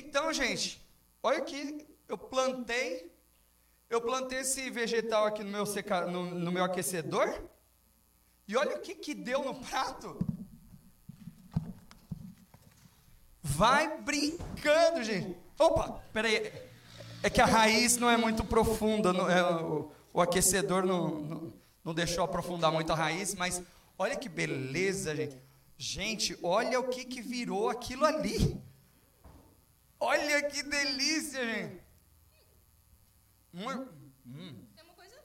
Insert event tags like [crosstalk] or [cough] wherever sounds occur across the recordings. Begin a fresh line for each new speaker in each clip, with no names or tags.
Então, gente, olha aqui, eu plantei, eu plantei esse vegetal aqui no meu, seca, no, no meu aquecedor, e olha o que, que deu no prato. Vai brincando, gente. Opa, peraí. É que a raiz não é muito profunda, não, é, o, o, aquecedor não, não, não deixou aprofundar muito a raiz, mas olha que beleza, gente. Gente, olha o que, que virou aquilo ali. Olha que delícia, gente. Muito, hum. Tem uma coisa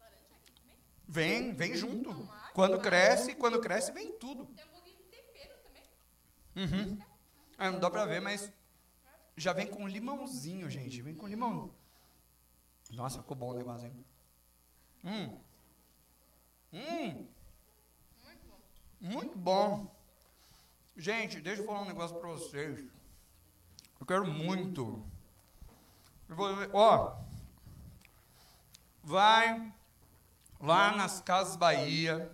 laranja aqui também? Vem, vem junto. Quando cresce, quando cresce, vem tudo. Tem um pouquinho de tempero também. Uhum. Ah, não dá pra ver, mas já vem com limãozinho, gente. Vem com limão. Nossa, ficou bom o negócio, hein? Hum. Hum. Muito bom. Gente, deixa eu falar um negócio para vocês. Eu quero muito. Eu vou, ó, vai lá nas Casas Bahia,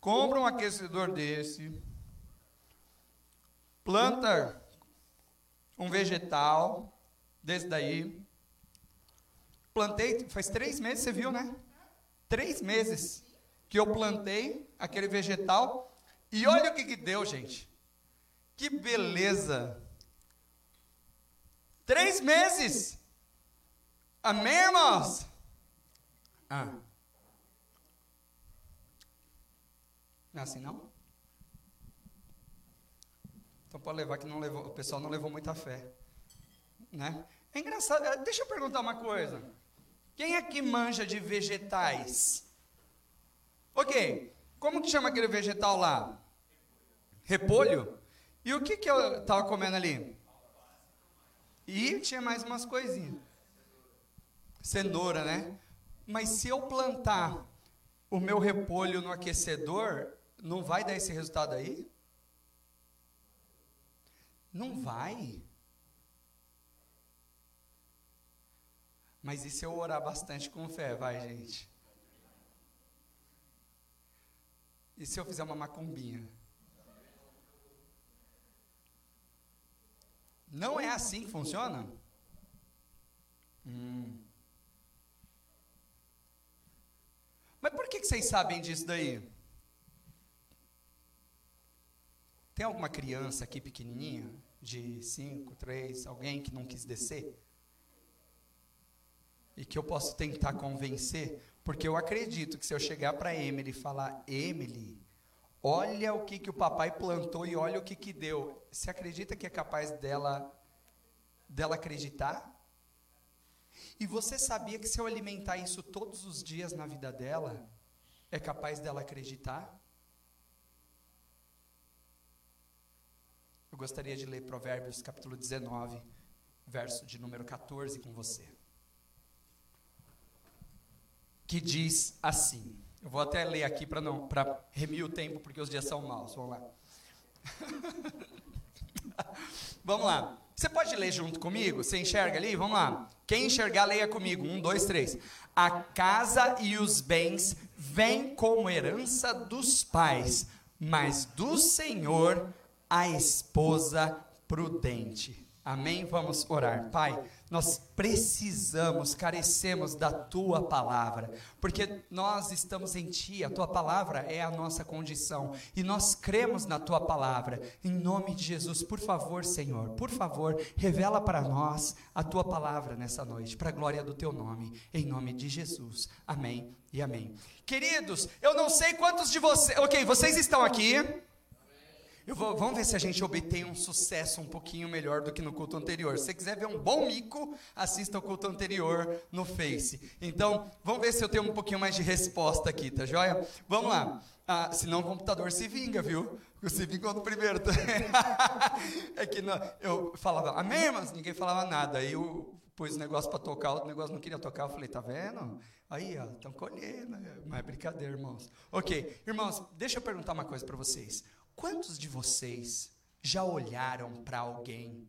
compra um aquecedor desse, planta um vegetal desse daí. Plantei, faz três meses, você viu, né? Três meses que eu plantei aquele vegetal. E olha o que, que deu, gente. Que beleza. Três meses. Amém, irmãos? Ah. Não é assim, não? Então pode levar que não levou, o pessoal não levou muita fé. Né? É engraçado. É, deixa eu perguntar uma coisa. Quem é que manja de vegetais? Ok. Como que chama aquele vegetal lá? Repolho? E o que, que eu estava comendo ali? E tinha mais umas coisinhas. Cenoura, né? Mas se eu plantar o meu repolho no aquecedor, não vai dar esse resultado aí? Não vai. Mas e se eu orar bastante com fé, vai, gente? E se eu fizer uma macumbinha? Não é assim que funciona? Hum. Mas por que, que vocês sabem disso daí? Tem alguma criança aqui pequenininha, de 5, 3, alguém que não quis descer? E que eu posso tentar convencer? Porque eu acredito que se eu chegar para Emily e falar, Emily, olha o que, que o papai plantou e olha o que, que deu. Você acredita que é capaz dela, dela acreditar? E você sabia que se eu alimentar isso todos os dias na vida dela, é capaz dela acreditar? Eu gostaria de ler Provérbios capítulo 19, verso de número 14 com você. Que diz assim. Eu vou até ler aqui para não para remir o tempo porque os dias são maus. Vamos lá. [laughs] Vamos lá. Você pode ler junto comigo? Você enxerga ali? Vamos lá. Quem enxergar, leia comigo. Um, dois, três. A casa e os bens vêm como herança dos pais, mas do Senhor a esposa prudente. Amém? Vamos orar. Pai, nós precisamos, carecemos da tua palavra, porque nós estamos em ti, a tua palavra é a nossa condição e nós cremos na tua palavra. Em nome de Jesus, por favor, Senhor, por favor, revela para nós a tua palavra nessa noite, para a glória do teu nome, em nome de Jesus. Amém e amém. Queridos, eu não sei quantos de vocês, OK, vocês estão aqui? Vou, vamos ver se a gente obtém um sucesso um pouquinho melhor do que no culto anterior. Se você quiser ver um bom mico, assista o culto anterior no Face. Então, vamos ver se eu tenho um pouquinho mais de resposta aqui, tá joia? Vamos lá. Ah, senão o computador se vinga, viu? Se vinga no primeiro. [laughs] é que não, eu falava, amém, mas ninguém falava nada. Aí eu pus o negócio para tocar, o negócio não queria tocar. Eu falei, tá vendo? Aí, ó, estão colhendo. Mas é brincadeira, irmãos. Ok, irmãos, deixa eu perguntar uma coisa para vocês. Quantos de vocês já olharam para alguém,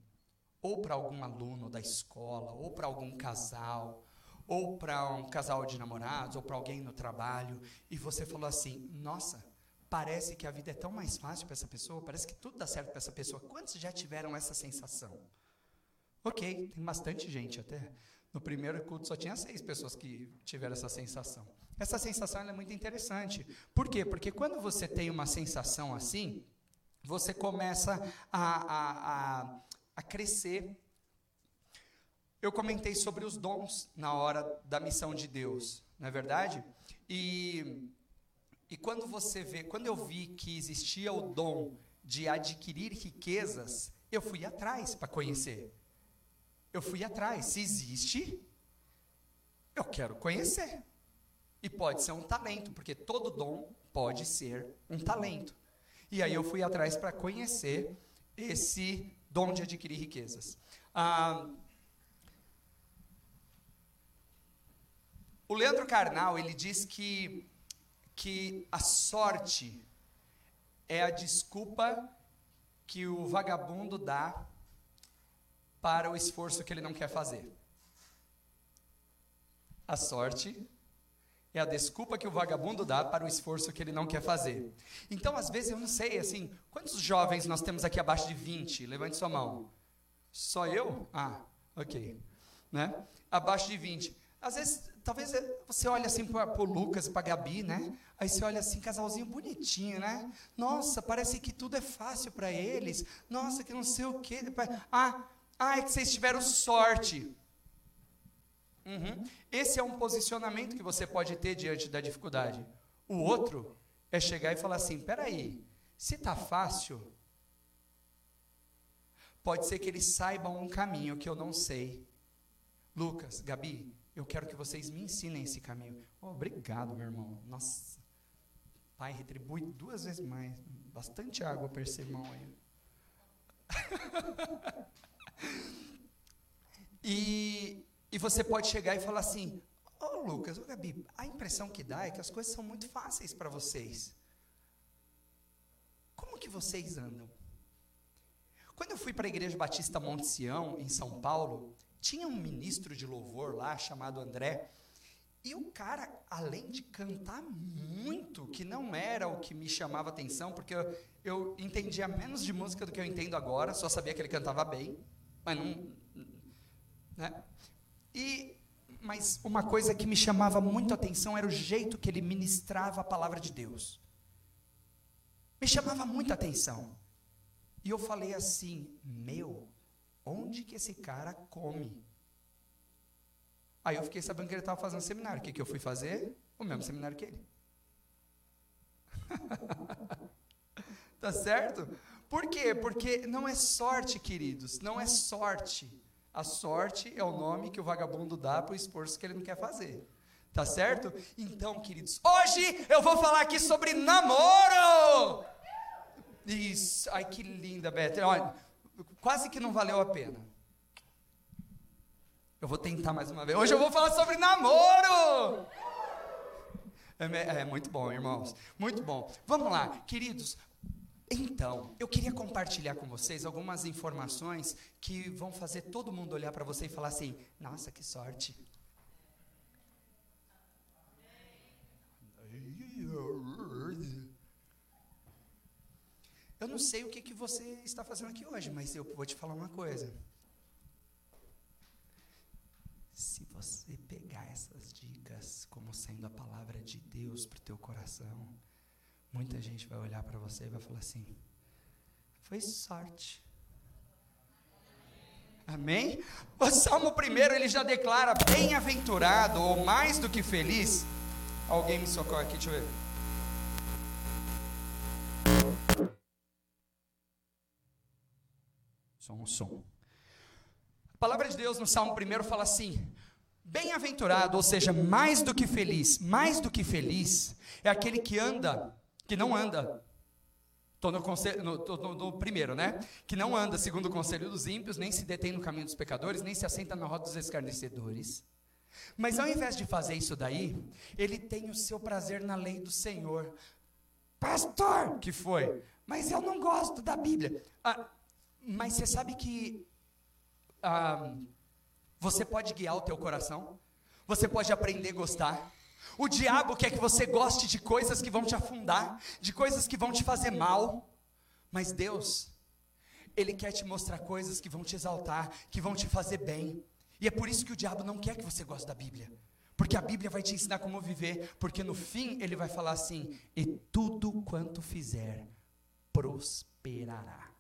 ou para algum aluno da escola, ou para algum casal, ou para um casal de namorados, ou para alguém no trabalho, e você falou assim: nossa, parece que a vida é tão mais fácil para essa pessoa, parece que tudo dá certo para essa pessoa. Quantos já tiveram essa sensação? Ok, tem bastante gente até. No primeiro culto só tinha seis pessoas que tiveram essa sensação. Essa sensação é muito interessante. Por quê? Porque quando você tem uma sensação assim, você começa a, a, a, a crescer. Eu comentei sobre os dons na hora da missão de Deus, não é verdade? E, e quando você vê, quando eu vi que existia o dom de adquirir riquezas, eu fui atrás para conhecer. Eu fui atrás. Se existe, eu quero conhecer. E pode ser um talento, porque todo dom pode ser um talento. E aí eu fui atrás para conhecer esse dom de adquirir riquezas. Ah, o Leandro Carnal, ele diz que, que a sorte é a desculpa que o vagabundo dá para o esforço que ele não quer fazer. A sorte é a desculpa que o vagabundo dá para o esforço que ele não quer fazer. Então, às vezes, eu não sei, assim, quantos jovens nós temos aqui abaixo de 20? Levante sua mão. Só eu? Ah, ok. Né? Abaixo de 20. Às vezes, talvez você olhe assim para o Lucas, para a Gabi, né? Aí você olha assim, casalzinho bonitinho, né? Nossa, parece que tudo é fácil para eles. Nossa, que não sei o quê. Ah, ah, é que vocês tiveram sorte. Uhum. Esse é um posicionamento que você pode ter diante da dificuldade. O outro é chegar e falar assim: peraí, se está fácil, pode ser que eles saibam um caminho que eu não sei. Lucas, Gabi, eu quero que vocês me ensinem esse caminho. Oh, obrigado, meu irmão. Nossa. Pai, retribui duas vezes mais. Bastante água para esse irmão aí. [laughs] [laughs] e e você pode chegar e falar assim: Ô oh, Lucas, ô oh, Gabi, a impressão que dá é que as coisas são muito fáceis para vocês. Como que vocês andam? Quando eu fui para a Igreja Batista Monte Sião, em São Paulo, tinha um ministro de louvor lá chamado André. E o cara, além de cantar muito, que não era o que me chamava atenção, porque eu, eu entendia menos de música do que eu entendo agora, só sabia que ele cantava bem, mas não. Né? E mas uma coisa que me chamava muito a atenção era o jeito que ele ministrava a palavra de Deus. Me chamava muita atenção. E eu falei assim: "Meu, onde que esse cara come?" Aí eu fiquei sabendo que ele estava fazendo seminário. O que, que eu fui fazer? O mesmo seminário que ele. [laughs] tá certo? Por quê? Porque não é sorte, queridos, não é sorte. A sorte é o nome que o vagabundo dá para o esforço que ele não quer fazer. Tá certo? Então, queridos, hoje eu vou falar aqui sobre namoro. Isso. Ai, que linda, Beth. Olha, quase que não valeu a pena. Eu vou tentar mais uma vez. Hoje eu vou falar sobre namoro. É, é, muito bom, irmãos. Muito bom. Vamos lá, queridos. Então, eu queria compartilhar com vocês algumas informações que vão fazer todo mundo olhar para você e falar assim: nossa, que sorte. Eu não sei o que, que você está fazendo aqui hoje, mas eu vou te falar uma coisa. Se você pegar essas dicas como sendo a palavra de Deus para o teu coração, muita gente vai olhar para você e vai falar assim: foi sorte. Amém? O Salmo primeiro ele já declara bem-aventurado ou mais do que feliz. Alguém me socorre aqui, deixa eu ver. Som, som. A palavra de Deus no Salmo primeiro fala assim: Bem-aventurado, ou seja, mais do que feliz, mais do que feliz, é aquele que anda que não anda. Estou no, no, no, no, primeiro, né? Que não anda segundo o conselho dos ímpios, nem se detém no caminho dos pecadores, nem se assenta na roda dos escarnecedores. Mas ao invés de fazer isso daí, ele tem o seu prazer na lei do Senhor. Pastor, que foi? Mas eu não gosto da Bíblia. Ah, mas você sabe que ah, você pode guiar o teu coração? Você pode aprender a gostar? O diabo quer que você goste de coisas que vão te afundar, de coisas que vão te fazer mal. Mas Deus, Ele quer te mostrar coisas que vão te exaltar, que vão te fazer bem. E é por isso que o diabo não quer que você goste da Bíblia. Porque a Bíblia vai te ensinar como viver, porque no fim ele vai falar assim: e tudo quanto fizer prosperará.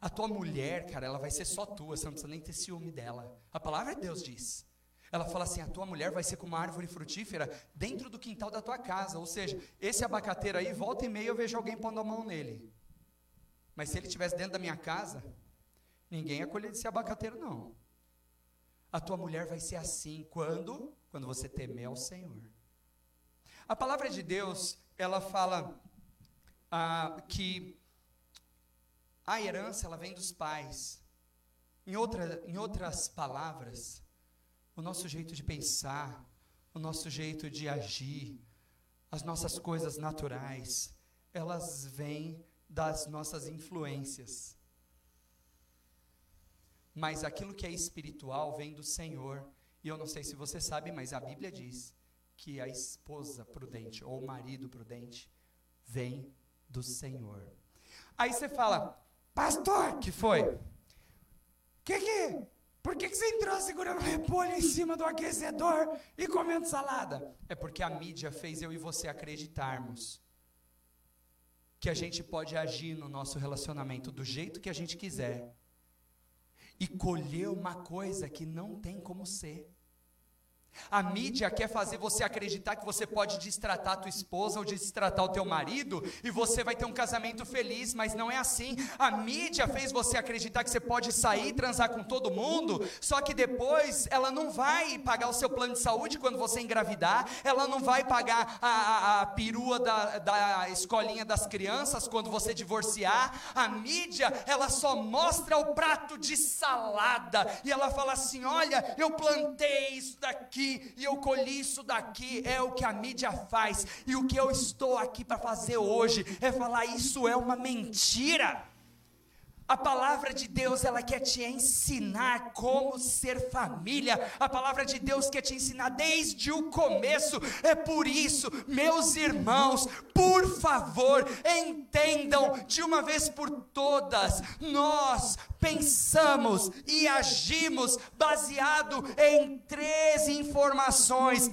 A tua mulher, cara, ela vai ser só tua, você não precisa nem ter ciúme dela. A palavra de Deus diz. Ela fala assim: a tua mulher vai ser como uma árvore frutífera dentro do quintal da tua casa. Ou seja, esse abacateiro aí, volta e meia eu vejo alguém pondo a mão nele. Mas se ele estivesse dentro da minha casa, ninguém ia colher abacateiro, não. A tua mulher vai ser assim quando? Quando você temer ao Senhor. A palavra de Deus, ela fala ah, que a herança ela vem dos pais. Em, outra, em outras palavras, o nosso jeito de pensar, o nosso jeito de agir, as nossas coisas naturais, elas vêm das nossas influências mas aquilo que é espiritual vem do Senhor. E eu não sei se você sabe, mas a Bíblia diz que a esposa prudente ou o marido prudente vem do Senhor. Aí você fala, pastor, que foi? Que que? Por que, que você entrou segurando repolho em cima do aquecedor e comendo salada? É porque a mídia fez eu e você acreditarmos que a gente pode agir no nosso relacionamento do jeito que a gente quiser e colher uma coisa que não tem como ser. A mídia quer fazer você acreditar que você pode destratar a tua esposa ou destratar o teu marido e você vai ter um casamento feliz, mas não é assim. A mídia fez você acreditar que você pode sair e transar com todo mundo, só que depois ela não vai pagar o seu plano de saúde quando você engravidar, ela não vai pagar a, a, a perua da, da escolinha das crianças quando você divorciar. A mídia, ela só mostra o prato de salada e ela fala assim: olha, eu plantei isso daqui e eu colhi isso daqui. É o que a mídia faz. E o que eu estou aqui para fazer hoje é falar: isso é uma mentira. A palavra de Deus, ela quer te ensinar como ser família. A palavra de Deus quer te ensinar desde o começo. É por isso, meus irmãos, por favor, entendam de uma vez por todas. Nós pensamos e agimos baseado em três informações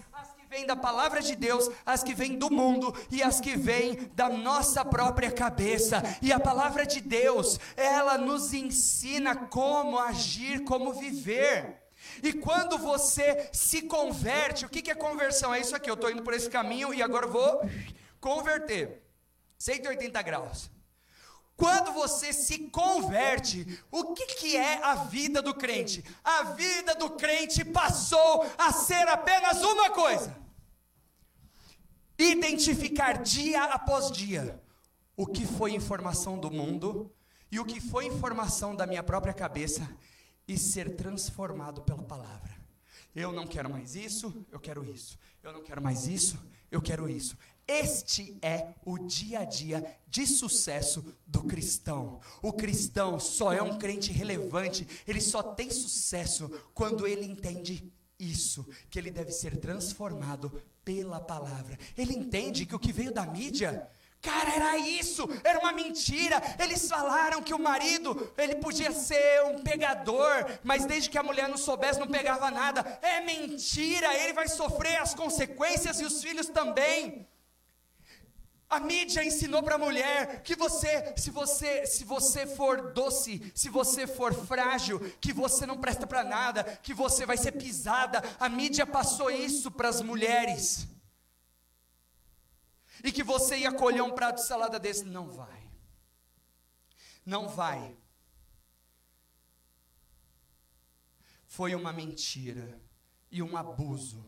vêm da palavra de Deus, as que vêm do mundo e as que vêm da nossa própria cabeça. E a palavra de Deus, ela nos ensina como agir, como viver. E quando você se converte, o que é conversão? É isso aqui, eu estou indo por esse caminho e agora vou converter. 180 graus. Quando você se converte, o que, que é a vida do crente? A vida do crente passou a ser apenas uma coisa: identificar dia após dia o que foi informação do mundo e o que foi informação da minha própria cabeça e ser transformado pela palavra. Eu não quero mais isso, eu quero isso. Eu não quero mais isso, eu quero isso. Este é o dia a dia de sucesso do cristão. O cristão só é um crente relevante, ele só tem sucesso quando ele entende isso, que ele deve ser transformado pela palavra. Ele entende que o que veio da mídia Cara, era isso, era uma mentira. Eles falaram que o marido, ele podia ser um pegador, mas desde que a mulher não soubesse, não pegava nada. É mentira, ele vai sofrer as consequências e os filhos também. A mídia ensinou para a mulher que você, se você, se você for doce, se você for frágil, que você não presta para nada, que você vai ser pisada. A mídia passou isso para as mulheres. E que você ia colher um prato de salada desse, não vai. Não vai. Foi uma mentira e um abuso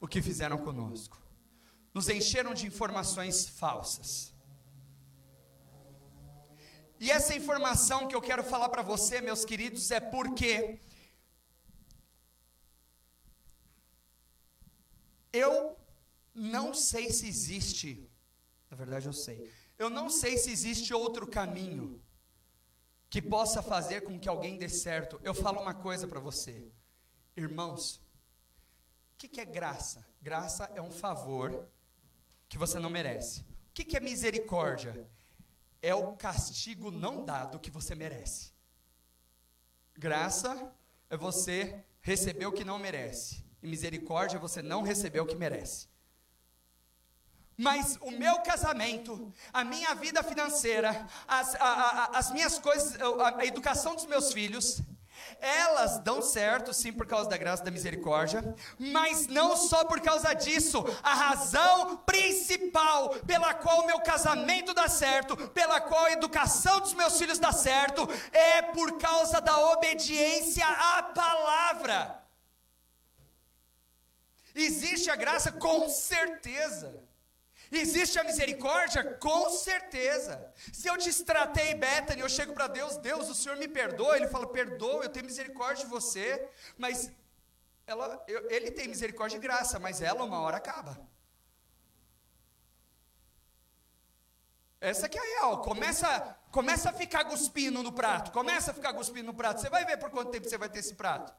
o que fizeram conosco nos encheram de informações falsas. E essa informação que eu quero falar para você, meus queridos, é porque eu não sei se existe, na verdade eu sei, eu não sei se existe outro caminho que possa fazer com que alguém dê certo. Eu falo uma coisa para você, irmãos, O que, que é graça? Graça é um favor que você não merece. O que, é misericórdia? É o castigo não dado que você merece. Graça é você receber o que não merece. E misericórdia é você não receber o que merece. Mas o meu casamento, a minha vida financeira, as, a, a, as minhas coisas, a, a educação dos meus filhos, elas dão certo, sim, por causa da graça da misericórdia, mas não só por causa disso. A razão principal pela qual o meu casamento dá certo, pela qual a educação dos meus filhos dá certo, é por causa da obediência à palavra. Existe a graça? Com certeza. Existe a misericórdia? Com certeza. Se eu destratei Bethany, eu chego para Deus, Deus, o Senhor me perdoa. Ele fala, perdoa, eu tenho misericórdia de você. Mas ela, eu, ele tem misericórdia e graça, mas ela uma hora acaba. Essa que é a real. Começa, começa a ficar cuspindo no prato. Começa a ficar cuspindo no prato. Você vai ver por quanto tempo você vai ter esse prato.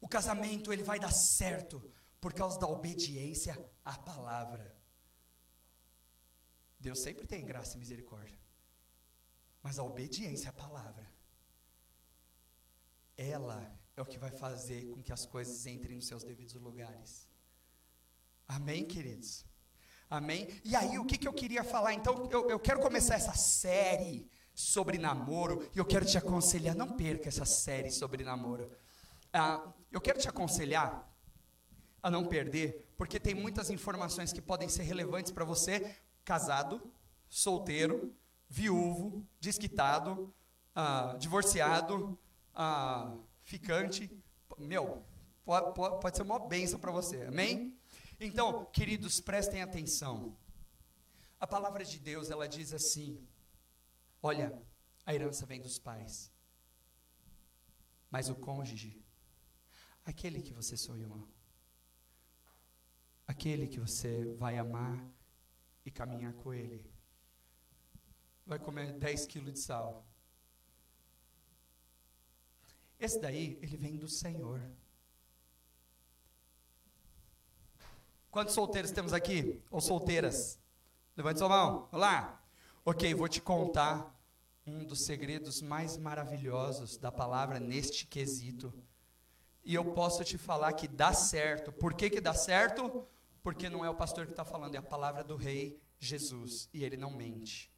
O casamento ele vai dar certo por causa da obediência à palavra. Deus sempre tem graça e misericórdia, mas a obediência à palavra, ela é o que vai fazer com que as coisas entrem nos seus devidos lugares. Amém, queridos? Amém? E aí, o que, que eu queria falar? Então, eu, eu quero começar essa série sobre namoro, e eu quero te aconselhar, não perca essa série sobre namoro. Ah, eu quero te aconselhar a não perder, porque tem muitas informações que podem ser relevantes para você, casado, solteiro, viúvo, desquitado, ah, divorciado, ah, ficante. Meu, pode, pode, ser uma bênção para você, amém? Então, queridos, prestem atenção. A palavra de Deus, ela diz assim: Olha, a herança vem dos pais, mas o cônjuge, aquele que você sonhou, aquele que você vai amar e caminhar com ele. Vai comer 10 quilos de sal. Esse daí, ele vem do Senhor. Quantos solteiros temos aqui? Ou solteiras? Levante sua mão. Olá. Ok, vou te contar um dos segredos mais maravilhosos da palavra neste quesito. E eu posso te falar que dá certo. Por que, que dá certo? Porque não é o pastor que está falando, é a palavra do Rei Jesus, e ele não mente.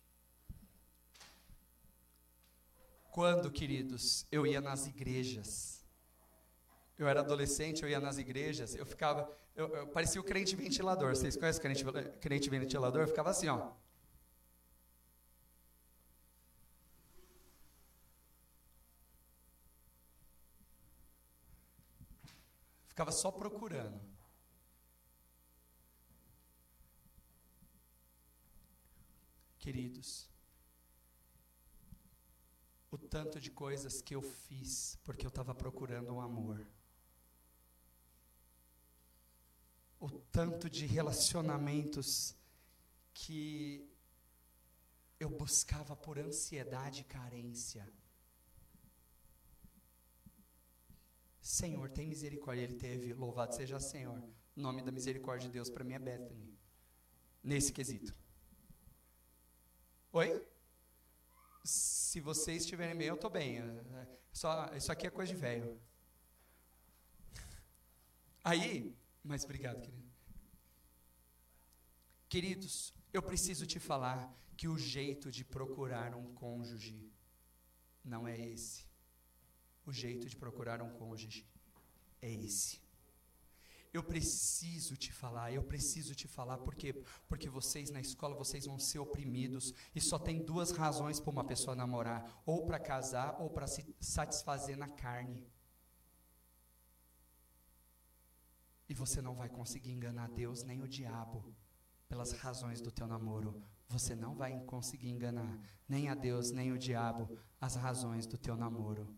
Quando, queridos, eu ia nas igrejas, eu era adolescente, eu ia nas igrejas, eu ficava, eu, eu parecia o crente ventilador. Vocês conhecem o crente, crente ventilador? Eu ficava assim, ó. Ficava só procurando. Queridos, o tanto de coisas que eu fiz porque eu estava procurando um amor. O tanto de relacionamentos que eu buscava por ansiedade e carência. Senhor, tem misericórdia. Ele teve, louvado seja Senhor. O nome da misericórdia de Deus para mim é Bethany. Nesse quesito. Oi? Se vocês estiverem bem, eu estou bem. É, só, isso aqui é coisa de velho. Aí, mas obrigado, querido. Queridos, eu preciso te falar que o jeito de procurar um cônjuge não é esse. O jeito de procurar um cônjuge é esse. Eu preciso te falar, eu preciso te falar, por quê? Porque vocês na escola, vocês vão ser oprimidos, e só tem duas razões para uma pessoa namorar, ou para casar, ou para se satisfazer na carne. E você não vai conseguir enganar Deus nem o diabo pelas razões do teu namoro. Você não vai conseguir enganar nem a Deus nem o diabo as razões do teu namoro.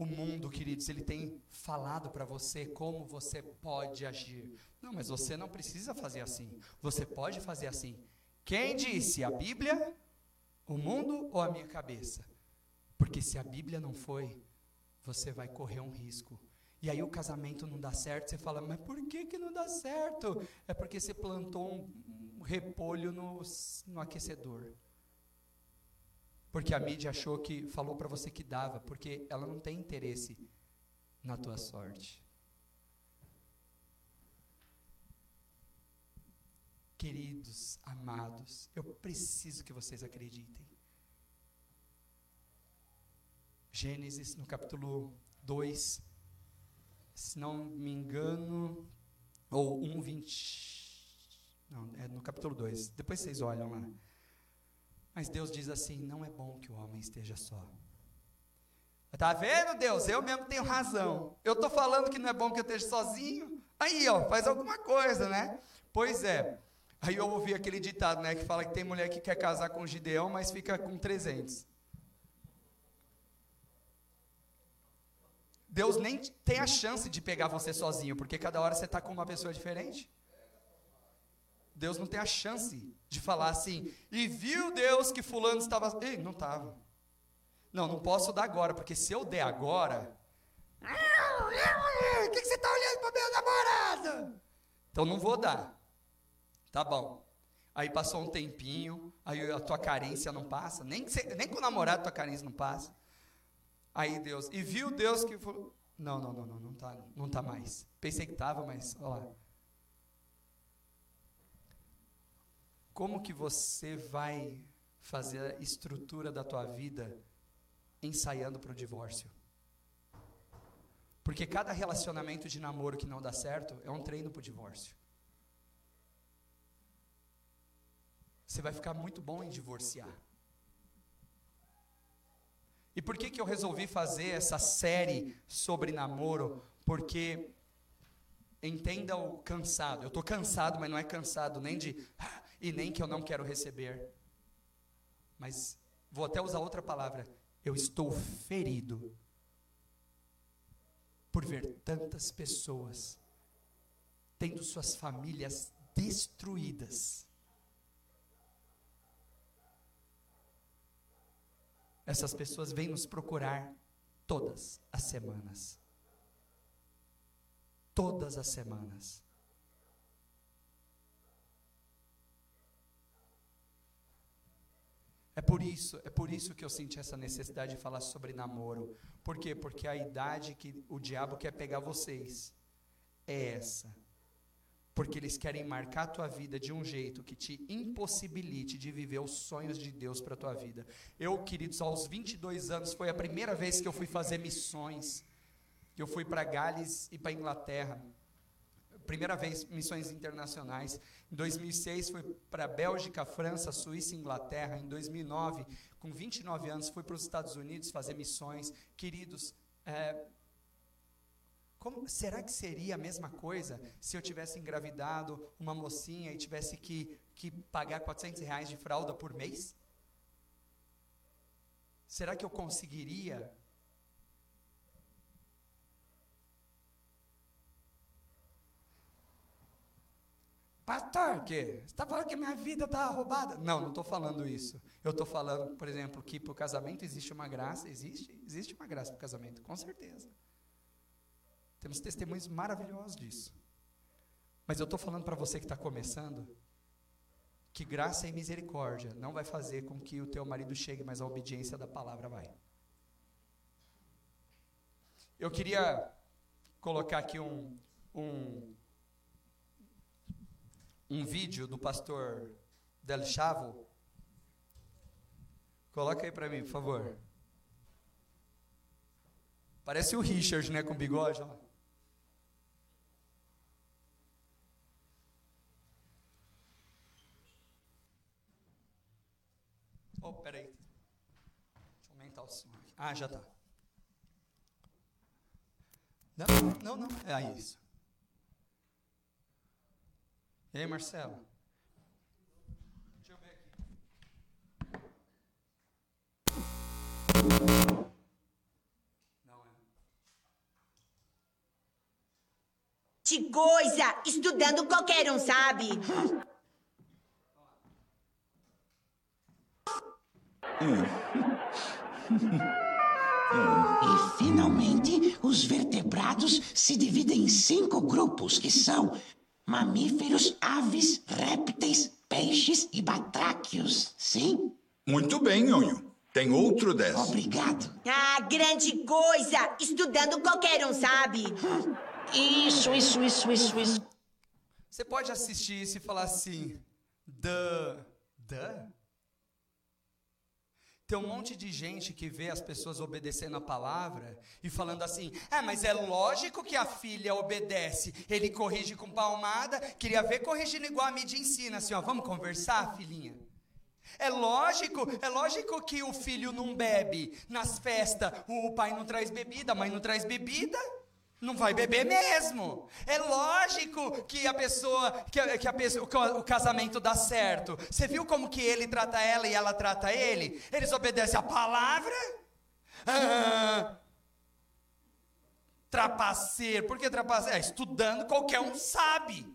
O mundo, queridos, ele tem falado para você como você pode agir. Não, mas você não precisa fazer assim. Você pode fazer assim. Quem disse? A Bíblia, o mundo ou a minha cabeça? Porque se a Bíblia não foi, você vai correr um risco. E aí o casamento não dá certo, você fala, mas por que, que não dá certo? É porque você plantou um, um repolho no, no aquecedor. Porque a mídia achou que, falou para você que dava, porque ela não tem interesse na tua sorte. Queridos, amados, eu preciso que vocês acreditem. Gênesis, no capítulo 2, se não me engano, ou 1, 20. Não, é no capítulo 2. Depois vocês olham lá. Mas Deus diz assim: não é bom que o homem esteja só. Tá vendo, Deus? Eu mesmo tenho razão. Eu estou falando que não é bom que eu esteja sozinho. Aí, ó, faz alguma coisa, né? Pois é. Aí eu ouvi aquele ditado, né, que fala que tem mulher que quer casar com Gideão, mas fica com 300. Deus nem tem a chance de pegar você sozinho, porque cada hora você está com uma pessoa diferente. Deus não tem a chance de falar assim, e viu Deus que fulano estava. Ei, não estava. Não, não posso dar agora, porque se eu der agora. O que, que você está olhando para minha namorada? Então não vou dar. Tá bom. Aí passou um tempinho, aí a tua carência não passa, nem, nem com o namorado tua carência não passa. Aí Deus, e viu Deus que falou, não, não, não, não, não tá, não tá mais. Pensei que estava, mas olha lá. Como que você vai fazer a estrutura da tua vida ensaiando para o divórcio? Porque cada relacionamento de namoro que não dá certo é um treino para o divórcio. Você vai ficar muito bom em divorciar. E por que, que eu resolvi fazer essa série sobre namoro? Porque entenda o cansado. Eu estou cansado, mas não é cansado nem de ah, e nem que eu não quero receber. Mas vou até usar outra palavra. Eu estou ferido por ver tantas pessoas tendo suas famílias destruídas Essas pessoas vêm nos procurar todas as semanas. Todas as semanas. É por isso, é por isso que eu senti essa necessidade de falar sobre namoro. Por quê? Porque a idade que o diabo quer pegar vocês é essa porque eles querem marcar a tua vida de um jeito que te impossibilite de viver os sonhos de Deus para a tua vida. Eu, queridos, aos 22 anos foi a primeira vez que eu fui fazer missões. Eu fui para Gales e para Inglaterra. Primeira vez missões internacionais. Em 2006 fui para Bélgica, França, Suíça Inglaterra. Em 2009, com 29 anos, fui para os Estados Unidos fazer missões. Queridos, é, como, será que seria a mesma coisa se eu tivesse engravidado uma mocinha e tivesse que, que pagar 400 reais de fralda por mês? Será que eu conseguiria? Pastor, que? Você está falando que minha vida está roubada? Não, não estou falando isso. Eu estou falando, por exemplo, que para o casamento existe uma graça. Existe? Existe uma graça para o casamento, com certeza. Temos testemunhos maravilhosos disso. Mas eu estou falando para você que está começando, que graça e misericórdia não vai fazer com que o teu marido chegue, mas a obediência da palavra vai. Eu queria colocar aqui um, um, um vídeo do pastor Del Chavo. Coloca aí para mim, por favor. Parece o Richard, né, com bigode. Ó. Oh, peraí. Deixa eu aumentar o som aqui. Ah, já está. Não, não, não. É isso. E aí, Marcelo? Deixa eu ver aqui. Não é.
De coisa, estudando qualquer um sabe. [laughs] E finalmente, os vertebrados se dividem em cinco grupos, que são mamíferos, aves, répteis, peixes e batráquios. Sim?
Muito bem, Nhonho. Tem outro dessa.
Obrigado.
Ah, grande coisa! Estudando qualquer um sabe.
Isso, isso, isso, isso, isso.
Você pode assistir isso e falar assim, duh, duh? Tem um monte de gente que vê as pessoas obedecendo a palavra e falando assim: é, mas é lógico que a filha obedece. Ele corrige com palmada. Queria ver corrigindo igual a mídia ensina, assim, ó, vamos conversar, filhinha? É lógico, é lógico que o filho não bebe nas festas, o pai não traz bebida, a mãe não traz bebida. Não vai beber mesmo. É lógico que a pessoa, que, a, que a pessoa, o casamento dá certo. Você viu como que ele trata ela e ela trata ele? Eles obedecem a palavra? Ah, trapaceiro. Por que trapaceiro? É, estudando, qualquer um sabe.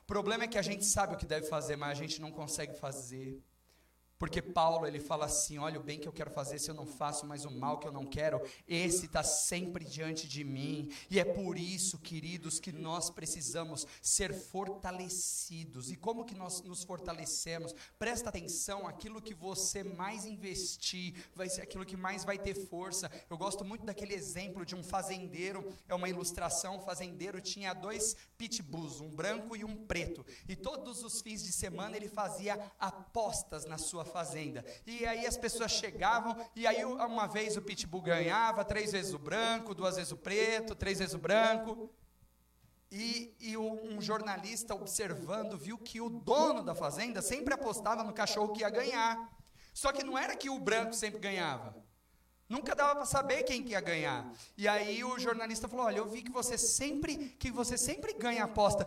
O problema é que a gente sabe o que deve fazer, mas a gente não consegue fazer. Porque Paulo ele fala assim: olha, o bem que eu quero fazer, se eu não faço, mas o mal que eu não quero, esse está sempre diante de mim. E é por isso, queridos, que nós precisamos ser fortalecidos. E como que nós nos fortalecemos? Presta atenção: aquilo que você mais investir vai ser aquilo que mais vai ter força. Eu gosto muito daquele exemplo de um fazendeiro, é uma ilustração: o fazendeiro tinha dois pitbulls, um branco e um preto. E todos os fins de semana ele fazia apostas na sua fazenda. E aí as pessoas chegavam, e aí uma vez o pitbull ganhava, três vezes o branco, duas vezes o preto, três vezes o branco. E, e um jornalista observando viu que o dono da fazenda sempre apostava no cachorro que ia ganhar. Só que não era que o branco sempre ganhava. Nunca dava para saber quem que ia ganhar. E aí o jornalista falou: "Olha, eu vi que você sempre que você sempre ganha aposta.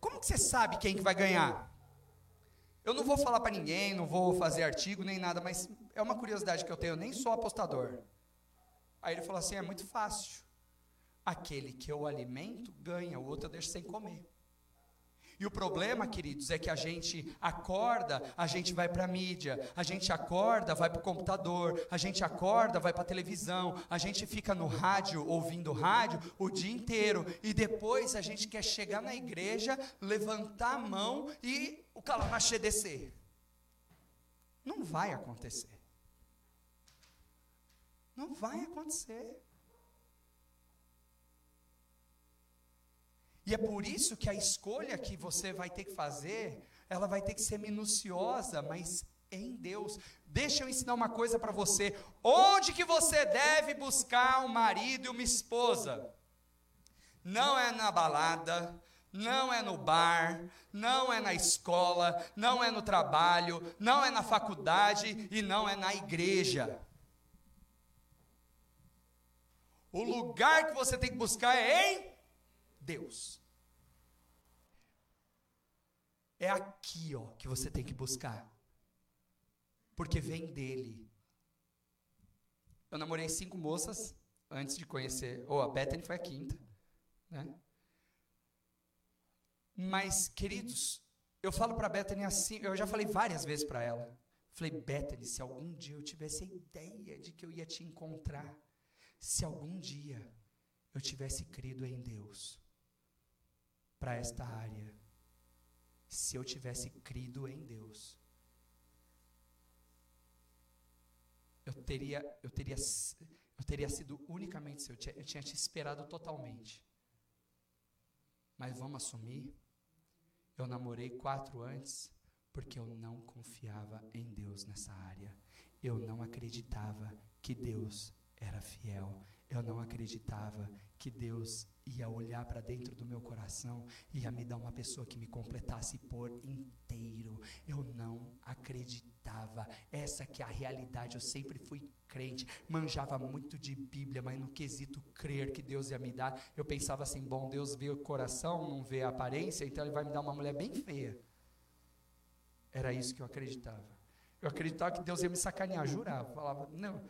Como que você sabe quem que vai ganhar?" Eu não vou falar para ninguém, não vou fazer artigo nem nada, mas é uma curiosidade que eu tenho, nem sou apostador. Aí ele falou assim: é muito fácil. Aquele que eu alimento ganha, o outro eu deixo sem comer. E o problema, queridos, é que a gente acorda, a gente vai para a mídia, a gente acorda, vai para o computador, a gente acorda, vai para a televisão, a gente fica no rádio, ouvindo rádio, o dia inteiro. E depois a gente quer chegar na igreja, levantar a mão e o calamachê descer. Não vai acontecer. Não vai acontecer. E é por isso que a escolha que você vai ter que fazer, ela vai ter que ser minuciosa, mas em Deus. Deixa eu ensinar uma coisa para você. Onde que você deve buscar um marido e uma esposa? Não é na balada, não é no bar, não é na escola, não é no trabalho, não é na faculdade e não é na igreja. O lugar que você tem que buscar é em Deus. É aqui, ó, que você tem que buscar. Porque vem dele. Eu namorei cinco moças antes de conhecer. Ou oh, a Bethany foi a quinta, né? Mas, queridos, eu falo para Bethany assim, eu já falei várias vezes para ela. Falei, Bethany, se algum dia eu tivesse a ideia de que eu ia te encontrar, se algum dia eu tivesse crido em Deus, para esta área. Se eu tivesse crido em Deus, eu teria, eu teria, eu teria sido unicamente seu. Eu tinha, te esperado totalmente. Mas vamos assumir, eu namorei quatro antes porque eu não confiava em Deus nessa área. Eu não acreditava que Deus era fiel. Eu não acreditava que Deus ia olhar para dentro do meu coração e ia me dar uma pessoa que me completasse por inteiro. Eu não acreditava. Essa que é a realidade. Eu sempre fui crente, manjava muito de Bíblia, mas no quesito crer que Deus ia me dar, eu pensava assim: bom, Deus vê o coração, não vê a aparência, então Ele vai me dar uma mulher bem feia. Era isso que eu acreditava. Eu acreditava que Deus ia me sacanear, jurava. Falava, não,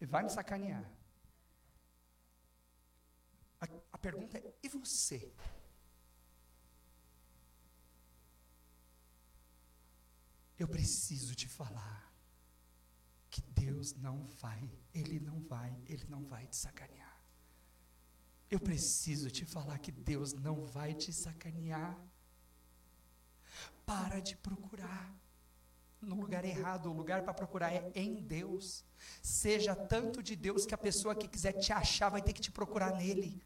vai me sacanear. A, a pergunta é: e você? eu preciso te falar que Deus não vai, Ele não vai, Ele não vai te sacanear. Eu preciso te falar que Deus não vai te sacanear. Para de procurar no lugar errado. O lugar para procurar é em Deus. Seja tanto de Deus que a pessoa que quiser te achar vai ter que te procurar nele.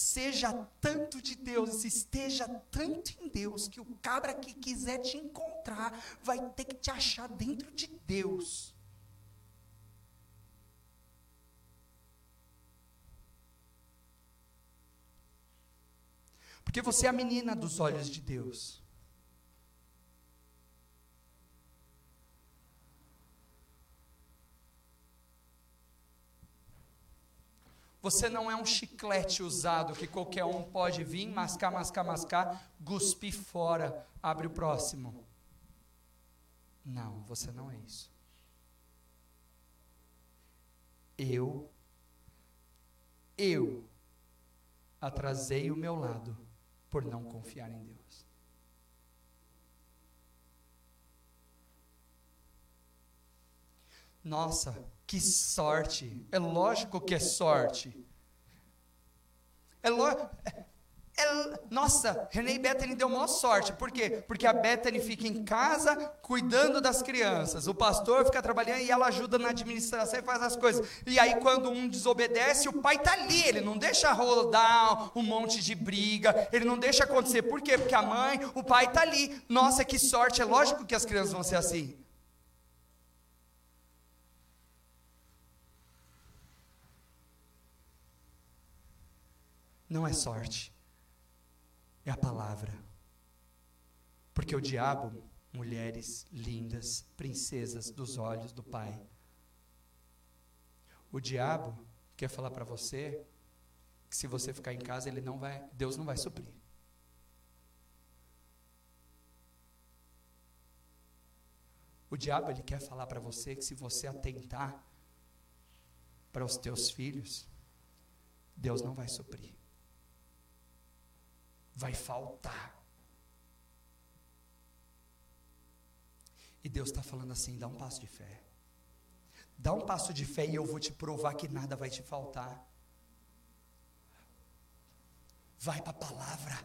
Seja tanto de Deus, esteja tanto em Deus, que o cabra que quiser te encontrar vai ter que te achar dentro de Deus. Porque você é a menina dos olhos de Deus. Você não é um chiclete usado que qualquer um pode vir, mascar, mascar, mascar, cuspir fora, abre o próximo. Não, você não é isso. Eu, eu atrasei o meu lado por não confiar em Deus. Nossa, que sorte! É lógico que é sorte. É é, nossa, René e Bethany deu maior sorte. Por quê? Porque a Bethany fica em casa cuidando das crianças. O pastor fica trabalhando e ela ajuda na administração e faz as coisas. E aí, quando um desobedece, o pai está ali. Ele não deixa rodar um monte de briga. Ele não deixa acontecer. Por quê? Porque a mãe, o pai está ali. Nossa, que sorte. É lógico que as crianças vão ser assim. Não é sorte, é a palavra. Porque o diabo, mulheres lindas, princesas dos olhos do Pai, o diabo quer falar para você que se você ficar em casa, ele não vai, Deus não vai suprir. O diabo ele quer falar para você que se você atentar para os teus filhos, Deus não vai suprir vai faltar. E Deus está falando assim: dá um passo de fé. Dá um passo de fé e eu vou te provar que nada vai te faltar. Vai para a palavra.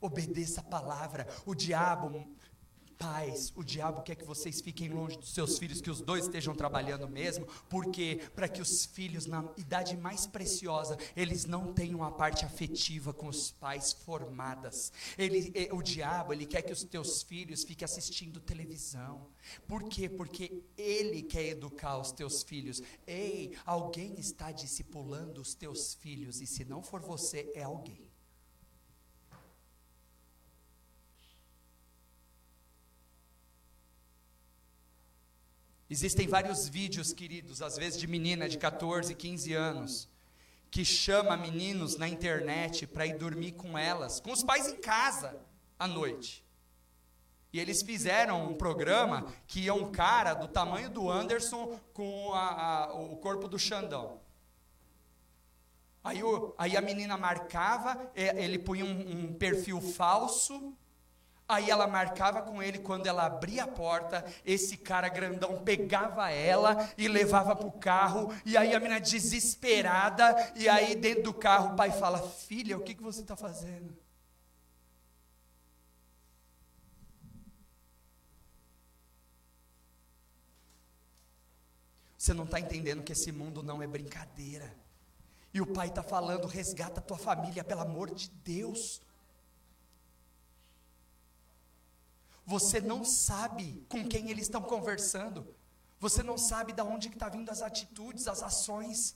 Obedeça a palavra. O diabo Pais, o diabo quer que vocês fiquem longe dos seus filhos, que os dois estejam trabalhando mesmo, porque para que os filhos na idade mais preciosa, eles não tenham a parte afetiva com os pais formadas. Ele, o diabo, ele quer que os teus filhos fiquem assistindo televisão. Por quê? Porque ele quer educar os teus filhos. Ei, alguém está discipulando os teus filhos e se não for você, é alguém. Existem vários vídeos, queridos, às vezes de menina de 14, 15 anos, que chama meninos na internet para ir dormir com elas, com os pais em casa, à noite. E eles fizeram um programa que ia um cara do tamanho do Anderson com a, a, o corpo do Xandão. Aí, o, aí a menina marcava, é, ele punha um, um perfil falso, Aí ela marcava com ele quando ela abria a porta, esse cara grandão pegava ela e levava para o carro, e aí a menina desesperada, e aí dentro do carro o pai fala: Filha, o que, que você está fazendo? Você não está entendendo que esse mundo não é brincadeira. E o pai está falando: resgata a tua família, pelo amor de Deus. Você não sabe com quem eles estão conversando. Você não sabe de onde está vindo as atitudes, as ações.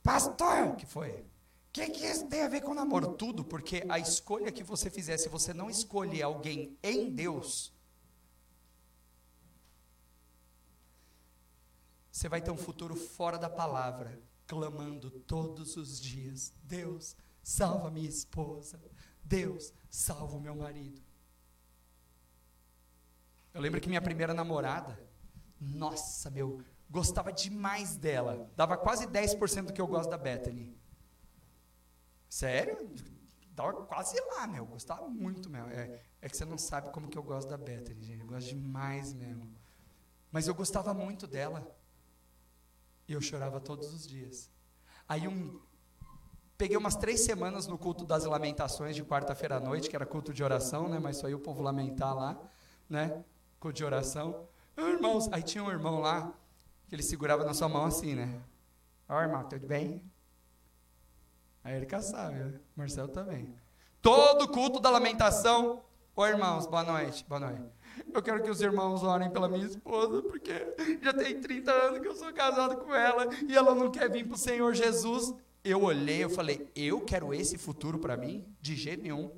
Pastor, que foi? O que, que isso tem a ver com namoro? Tudo, porque a escolha que você fizer, se você não escolher alguém em Deus, você vai ter um futuro fora da palavra clamando todos os dias: Deus, salva minha esposa. Deus, salva o meu marido. Eu lembro que minha primeira namorada, nossa, meu, Gostava demais dela. Dava quase 10% do que eu gosto da Bethany. Sério? Dava quase lá, meu. Gostava muito mesmo. É, é que você não sabe como que eu gosto da Bethany, gente. Eu gosto demais mesmo. Mas eu gostava muito dela. E eu chorava todos os dias. Aí um. Peguei umas três semanas no culto das lamentações de quarta-feira à noite, que era culto de oração, né? Mas só ia o povo lamentar lá, né? Culto de oração. Irmãos, aí tinha um irmão lá, que ele segurava na sua mão assim, né? Ó, oh, irmão, tudo bem? Aí ele caçava, né? Marcelo também. Todo culto da lamentação. Ô irmãos, boa noite, boa noite. Eu quero que os irmãos orem pela minha esposa, porque já tem 30 anos que eu sou casado com ela e ela não quer vir para o Senhor Jesus. Eu olhei, eu falei, eu quero esse futuro para mim? De jeito nenhum.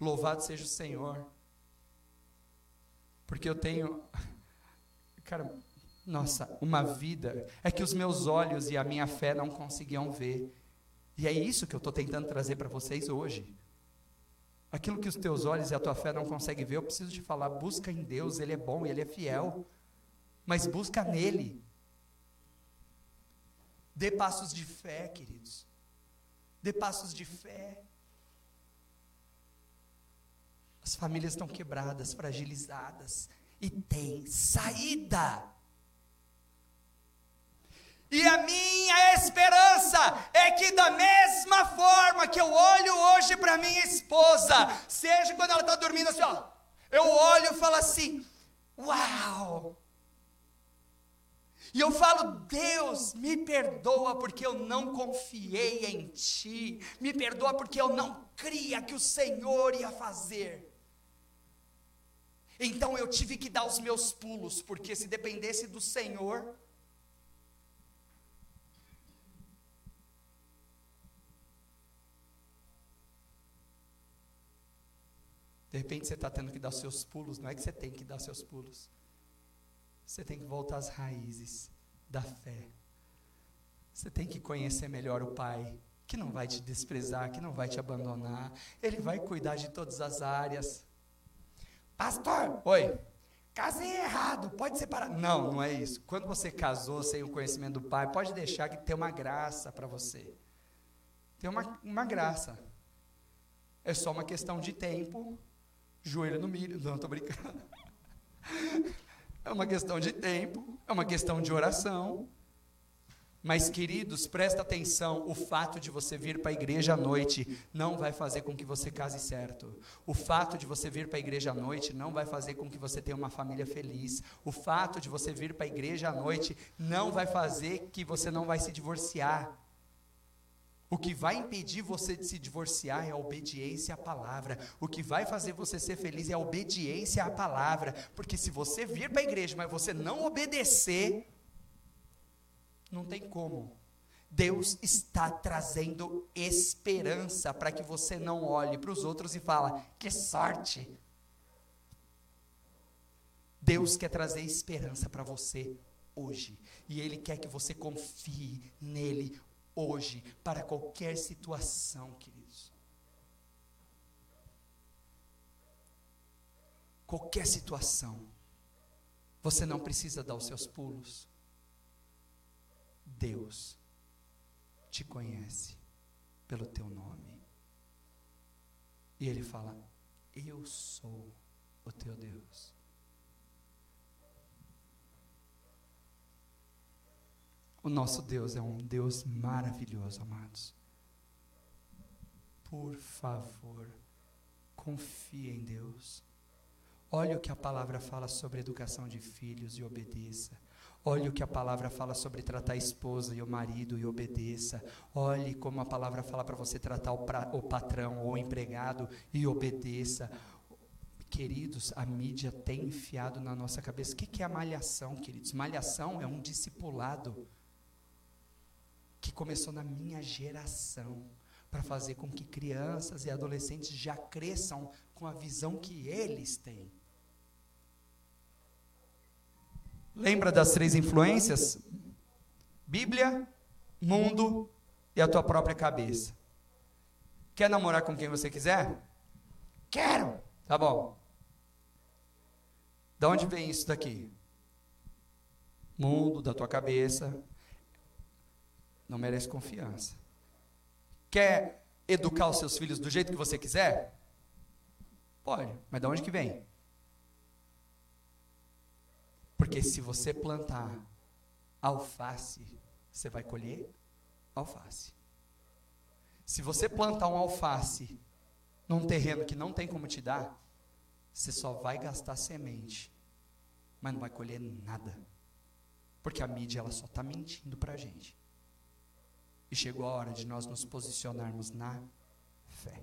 Louvado seja o Senhor. Porque eu tenho, cara, nossa, uma vida é que os meus olhos e a minha fé não conseguiam ver. E é isso que eu estou tentando trazer para vocês hoje. Aquilo que os teus olhos e a tua fé não conseguem ver, eu preciso te falar: busca em Deus, Ele é bom, Ele é fiel. Mas busca nele. Dê passos de fé, queridos. Dê passos de fé. As famílias estão quebradas, fragilizadas. E tem saída. E a minha esperança é que, da mesma forma que eu olho hoje para minha esposa, seja quando ela está dormindo assim, ó, eu olho e falo assim: Uau! E eu falo, Deus, me perdoa porque eu não confiei em Ti, me perdoa porque eu não cria que o Senhor ia fazer. Então eu tive que dar os meus pulos, porque se dependesse do Senhor, De repente você está tendo que dar seus pulos, não é que você tem que dar seus pulos. Você tem que voltar às raízes da fé. Você tem que conhecer melhor o Pai, que não vai te desprezar, que não vai te abandonar. Ele vai cuidar de todas as áreas. Pastor, oi. Casei errado, pode separar. Não, não é isso. Quando você casou sem o conhecimento do Pai, pode deixar que tem uma graça para você. Tem uma, uma graça. É só uma questão de tempo joelho no milho. Não, estou brincando. É uma questão de tempo, é uma questão de oração. Mas, queridos, presta atenção: o fato de você vir para a igreja à noite não vai fazer com que você case certo. O fato de você vir para a igreja à noite não vai fazer com que você tenha uma família feliz. O fato de você vir para a igreja à noite não vai fazer que você não vai se divorciar. O que vai impedir você de se divorciar é a obediência à palavra. O que vai fazer você ser feliz é a obediência à palavra. Porque se você vir para a igreja, mas você não obedecer, não tem como. Deus está trazendo esperança para que você não olhe para os outros e fala: "Que sorte". Deus quer trazer esperança para você hoje, e ele quer que você confie nele hoje para qualquer situação, queridos. Qualquer situação. Você não precisa dar os seus pulos. Deus te conhece pelo teu nome. E ele fala: Eu sou o teu Deus. O nosso Deus é um Deus maravilhoso, amados. Por favor, confie em Deus. Olhe o que a palavra fala sobre educação de filhos e obedeça. Olhe o que a palavra fala sobre tratar a esposa e o marido e obedeça. Olhe como a palavra fala para você tratar o, pra, o patrão ou o empregado e obedeça. Queridos, a mídia tem enfiado na nossa cabeça. O que é a malhação, queridos? Malhação é um discipulado que começou na minha geração, para fazer com que crianças e adolescentes já cresçam com a visão que eles têm. Lembra das três influências? Bíblia, mundo e a tua própria cabeça. Quer namorar com quem você quiser? Quero. Tá bom. Da onde vem isso daqui? mundo, da tua cabeça, não merece confiança. Quer educar os seus filhos do jeito que você quiser? Pode, mas de onde que vem? Porque se você plantar alface, você vai colher alface. Se você plantar um alface num terreno que não tem como te dar, você só vai gastar semente, mas não vai colher nada. Porque a mídia ela só está mentindo para a gente. E chegou a hora de nós nos posicionarmos na fé.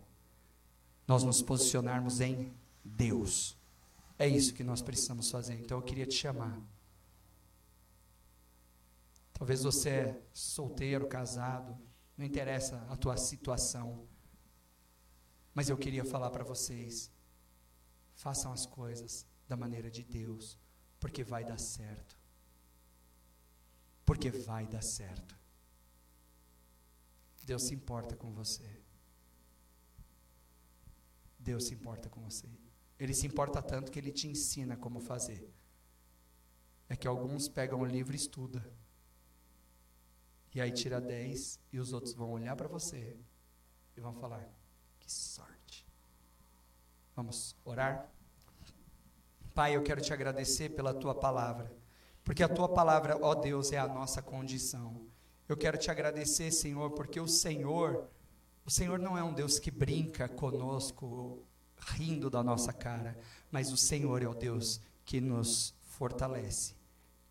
Nós nos posicionarmos em Deus. É isso que nós precisamos fazer. Então eu queria te chamar. Talvez você é solteiro, casado, não interessa a tua situação. Mas eu queria falar para vocês: façam as coisas da maneira de Deus, porque vai dar certo. Porque vai dar certo. Deus se importa com você. Deus se importa com você. Ele se importa tanto que ele te ensina como fazer. É que alguns pegam o livro e estudam. E aí tira 10 e os outros vão olhar para você e vão falar: que sorte. Vamos orar? Pai, eu quero te agradecer pela tua palavra, porque a tua palavra, ó Deus, é a nossa condição. Eu quero te agradecer, Senhor, porque o Senhor, o Senhor não é um Deus que brinca conosco, rindo da nossa cara, mas o Senhor é o Deus que nos fortalece,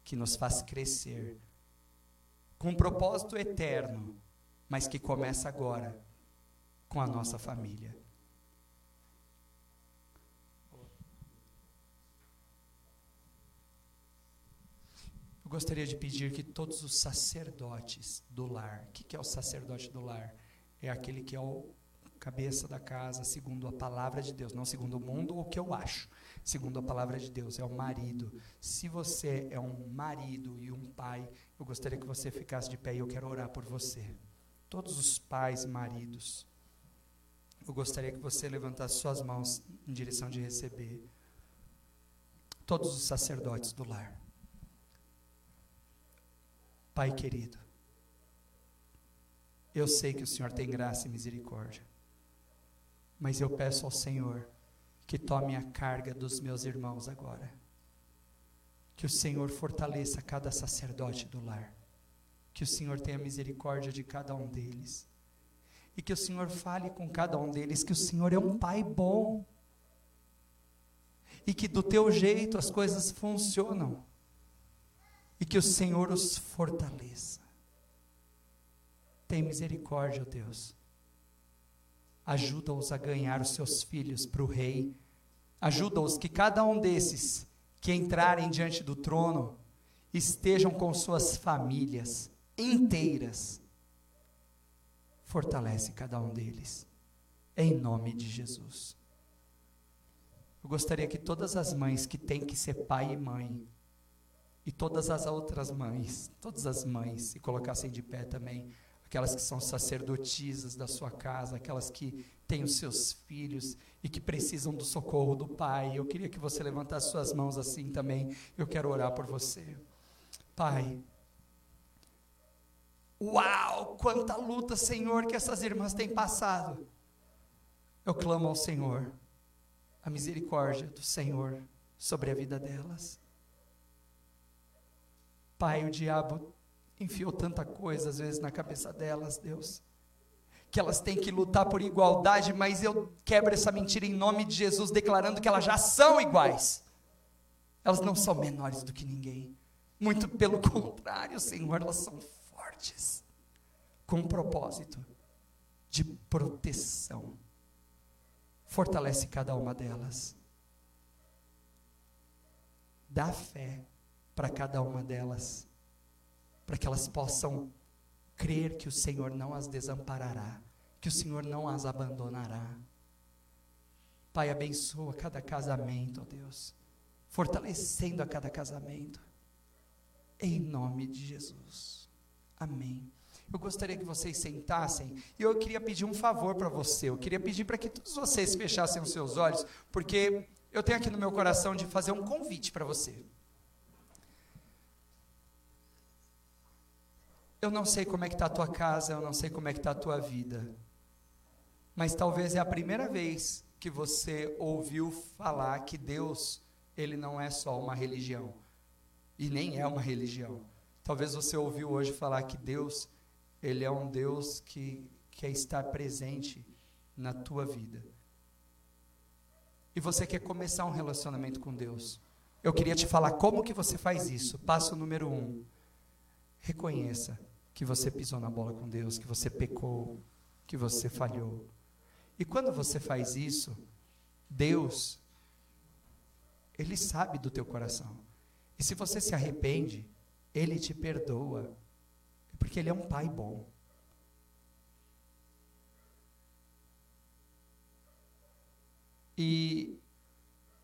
que nos faz crescer, com um propósito eterno, mas que começa agora com a nossa família. Eu gostaria de pedir que todos os sacerdotes do lar, o que, que é o sacerdote do lar? É aquele que é o cabeça da casa, segundo a palavra de Deus, não segundo o mundo ou o que eu acho, segundo a palavra de Deus, é o marido. Se você é um marido e um pai, eu gostaria que você ficasse de pé e eu quero orar por você. Todos os pais, maridos, eu gostaria que você levantasse suas mãos em direção de receber. Todos os sacerdotes do lar. Pai querido, eu sei que o Senhor tem graça e misericórdia. Mas eu peço ao Senhor que tome a carga dos meus irmãos agora. Que o Senhor fortaleça cada sacerdote do lar. Que o Senhor tenha misericórdia de cada um deles. E que o Senhor fale com cada um deles que o Senhor é um pai bom. E que do teu jeito as coisas funcionam. E que o Senhor os fortaleça. Tem misericórdia, Deus ajuda-os a ganhar os seus filhos para o rei. Ajuda-os que cada um desses que entrarem diante do trono estejam com suas famílias inteiras. Fortalece cada um deles, em nome de Jesus. Eu gostaria que todas as mães que têm que ser pai e mãe, e todas as outras mães, todas as mães, se colocassem de pé também, aquelas que são sacerdotisas da sua casa, aquelas que têm os seus filhos e que precisam do socorro do Pai. Eu queria que você levantasse suas mãos assim também. Eu quero orar por você. Pai, uau, quanta luta, Senhor, que essas irmãs têm passado. Eu clamo ao Senhor, a misericórdia do Senhor sobre a vida delas. Pai, o diabo enfiou tanta coisa às vezes na cabeça delas, Deus. Que elas têm que lutar por igualdade, mas eu quebro essa mentira em nome de Jesus, declarando que elas já são iguais. Elas não são menores do que ninguém. Muito pelo [laughs] contrário, Senhor, elas são fortes, com um propósito de proteção. Fortalece cada uma delas. Dá fé para cada uma delas para que elas possam crer que o Senhor não as desamparará, que o Senhor não as abandonará. Pai, abençoa cada casamento, ó Deus, fortalecendo a cada casamento, em nome de Jesus. Amém. Eu gostaria que vocês sentassem e eu queria pedir um favor para você. Eu queria pedir para que todos vocês fechassem os seus olhos, porque eu tenho aqui no meu coração de fazer um convite para você. Eu não sei como é que está a tua casa, eu não sei como é que está a tua vida. Mas talvez é a primeira vez que você ouviu falar que Deus, ele não é só uma religião. E nem é uma religião. Talvez você ouviu hoje falar que Deus, ele é um Deus que quer estar presente na tua vida. E você quer começar um relacionamento com Deus. Eu queria te falar como que você faz isso. Passo número um. Reconheça que você pisou na bola com Deus, que você pecou, que você falhou. E quando você faz isso, Deus, Ele sabe do teu coração. E se você se arrepende, Ele te perdoa. Porque Ele é um Pai bom. E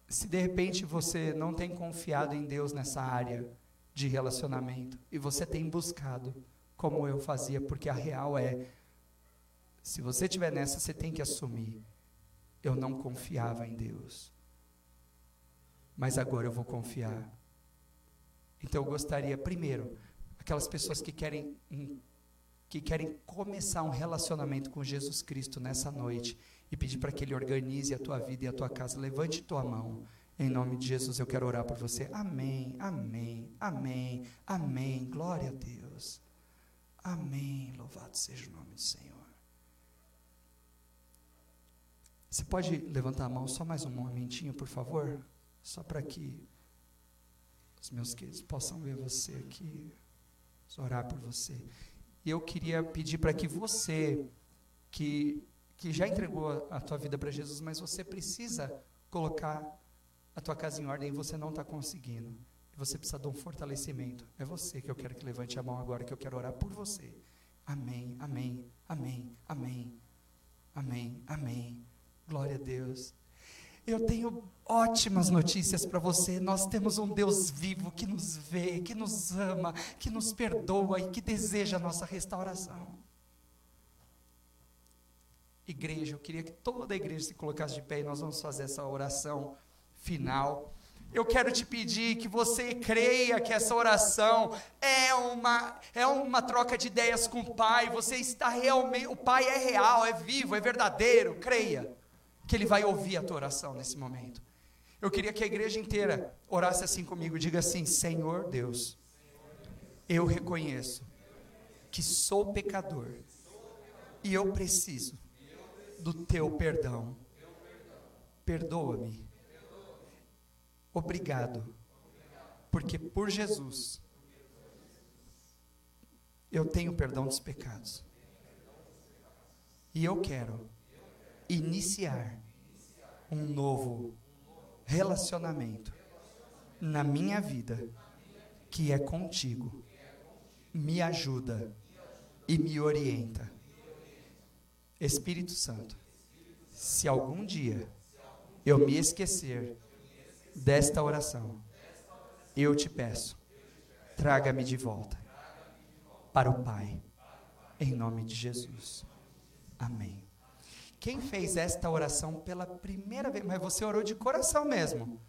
se de repente você não tem confiado em Deus nessa área de relacionamento e você tem buscado, como eu fazia, porque a real é: se você estiver nessa, você tem que assumir. Eu não confiava em Deus, mas agora eu vou confiar. Então eu gostaria, primeiro, aquelas pessoas que querem, que querem começar um relacionamento com Jesus Cristo nessa noite e pedir para que Ele organize a tua vida e a tua casa. Levante tua mão. Em nome de Jesus, eu quero orar por você. Amém, amém, amém, amém. Glória a Deus. Amém. Louvado seja o nome do Senhor. Você pode levantar a mão só mais um momentinho, por favor? Só para que os meus queridos possam ver você aqui, orar por você. E eu queria pedir para que você, que que já entregou a tua vida para Jesus, mas você precisa colocar a tua casa em ordem e você não está conseguindo. Você precisa de um fortalecimento. É você que eu quero que levante a mão agora, que eu quero orar por você. Amém, amém, amém, amém, amém, amém. Glória a Deus. Eu tenho ótimas notícias para você. Nós temos um Deus vivo que nos vê, que nos ama, que nos perdoa e que deseja a nossa restauração. Igreja, eu queria que toda a igreja se colocasse de pé e nós vamos fazer essa oração final. Eu quero te pedir que você creia que essa oração é uma é uma troca de ideias com o Pai. Você está realmente, o Pai é real, é vivo, é verdadeiro. Creia que ele vai ouvir a tua oração nesse momento. Eu queria que a igreja inteira orasse assim comigo, diga assim: Senhor Deus, eu reconheço que sou pecador e eu preciso do teu perdão. Perdoa-me. Obrigado. Porque por Jesus eu tenho perdão dos pecados. E eu quero iniciar um novo relacionamento na minha vida que é contigo. Me ajuda e me orienta Espírito Santo, se algum dia eu me esquecer desta oração, eu te peço, traga-me de volta para o Pai, em nome de Jesus. Amém. Quem fez esta oração pela primeira vez, mas você orou de coração mesmo.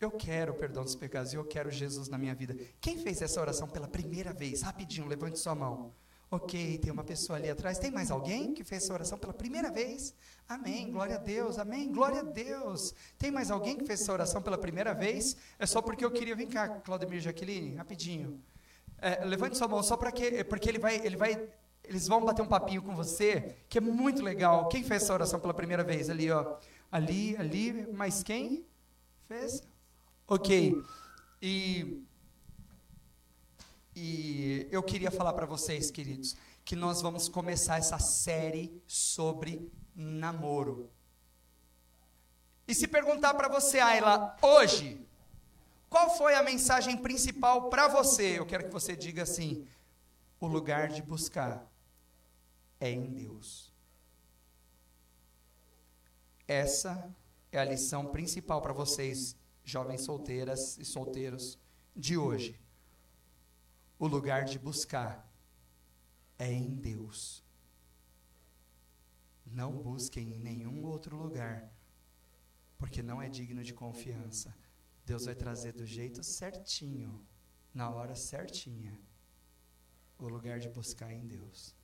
Eu quero o perdão dos pecados e eu quero Jesus na minha vida. Quem fez essa oração pela primeira vez? Rapidinho, levante sua mão. Ok, tem uma pessoa ali atrás. Tem mais alguém que fez essa oração pela primeira vez? Amém, glória a Deus, amém, glória a Deus. Tem mais alguém que fez essa oração pela primeira vez? É só porque eu queria. Vem cá, Claudemir Jaqueline, rapidinho. É, levante sua mão só para que. Porque ele vai, ele vai. Eles vão bater um papinho com você, que é muito legal. Quem fez essa oração pela primeira vez? Ali, ó. Ali, ali, mas quem fez? Ok. E e eu queria falar para vocês, queridos, que nós vamos começar essa série sobre namoro. E se perguntar para você, Ayla, hoje, qual foi a mensagem principal para você? Eu quero que você diga assim: o lugar de buscar é em Deus. Essa é a lição principal para vocês, jovens solteiras e solteiros de hoje o lugar de buscar é em Deus. Não busquem em nenhum outro lugar, porque não é digno de confiança. Deus vai trazer do jeito certinho, na hora certinha. o lugar de buscar em Deus.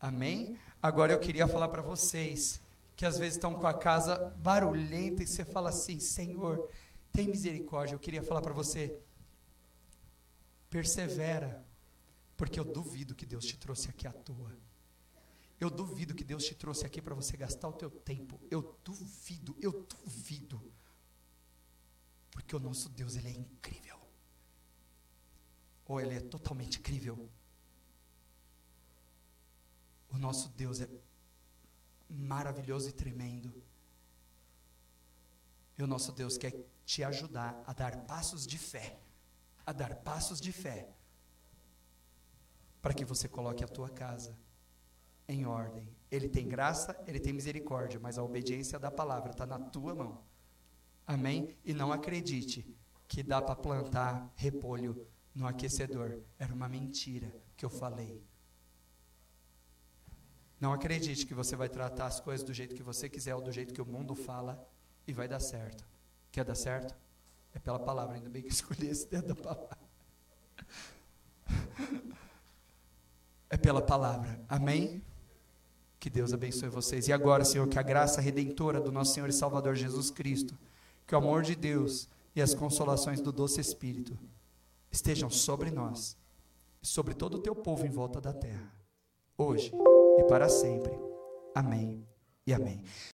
Amém? Agora eu queria falar para vocês que às vezes estão com a casa barulhenta e você fala assim: Senhor, tem misericórdia. Eu queria falar para você: persevera, porque eu duvido que Deus te trouxe aqui à toa. Eu duvido que Deus te trouxe aqui para você gastar o teu tempo. Eu duvido, eu duvido. Porque o nosso Deus, ele é incrível. Ou ele é totalmente incrível. O nosso Deus é maravilhoso e tremendo. E o nosso Deus quer te ajudar a dar passos de fé, a dar passos de fé, para que você coloque a tua casa em ordem. Ele tem graça, ele tem misericórdia, mas a obediência da palavra está na tua mão. Amém? E não acredite que dá para plantar repolho no aquecedor. Era uma mentira que eu falei. Não acredite que você vai tratar as coisas do jeito que você quiser ou do jeito que o mundo fala e vai dar certo. Quer dar certo? É pela palavra, ainda bem que escolhi esse dedo da palavra. É pela palavra. Amém? Que Deus abençoe vocês. E agora, Senhor, que a graça redentora do nosso Senhor e Salvador Jesus Cristo, que o amor de Deus e as consolações do doce Espírito estejam sobre nós e sobre todo o teu povo em volta da terra, hoje e para sempre. Amém e amém.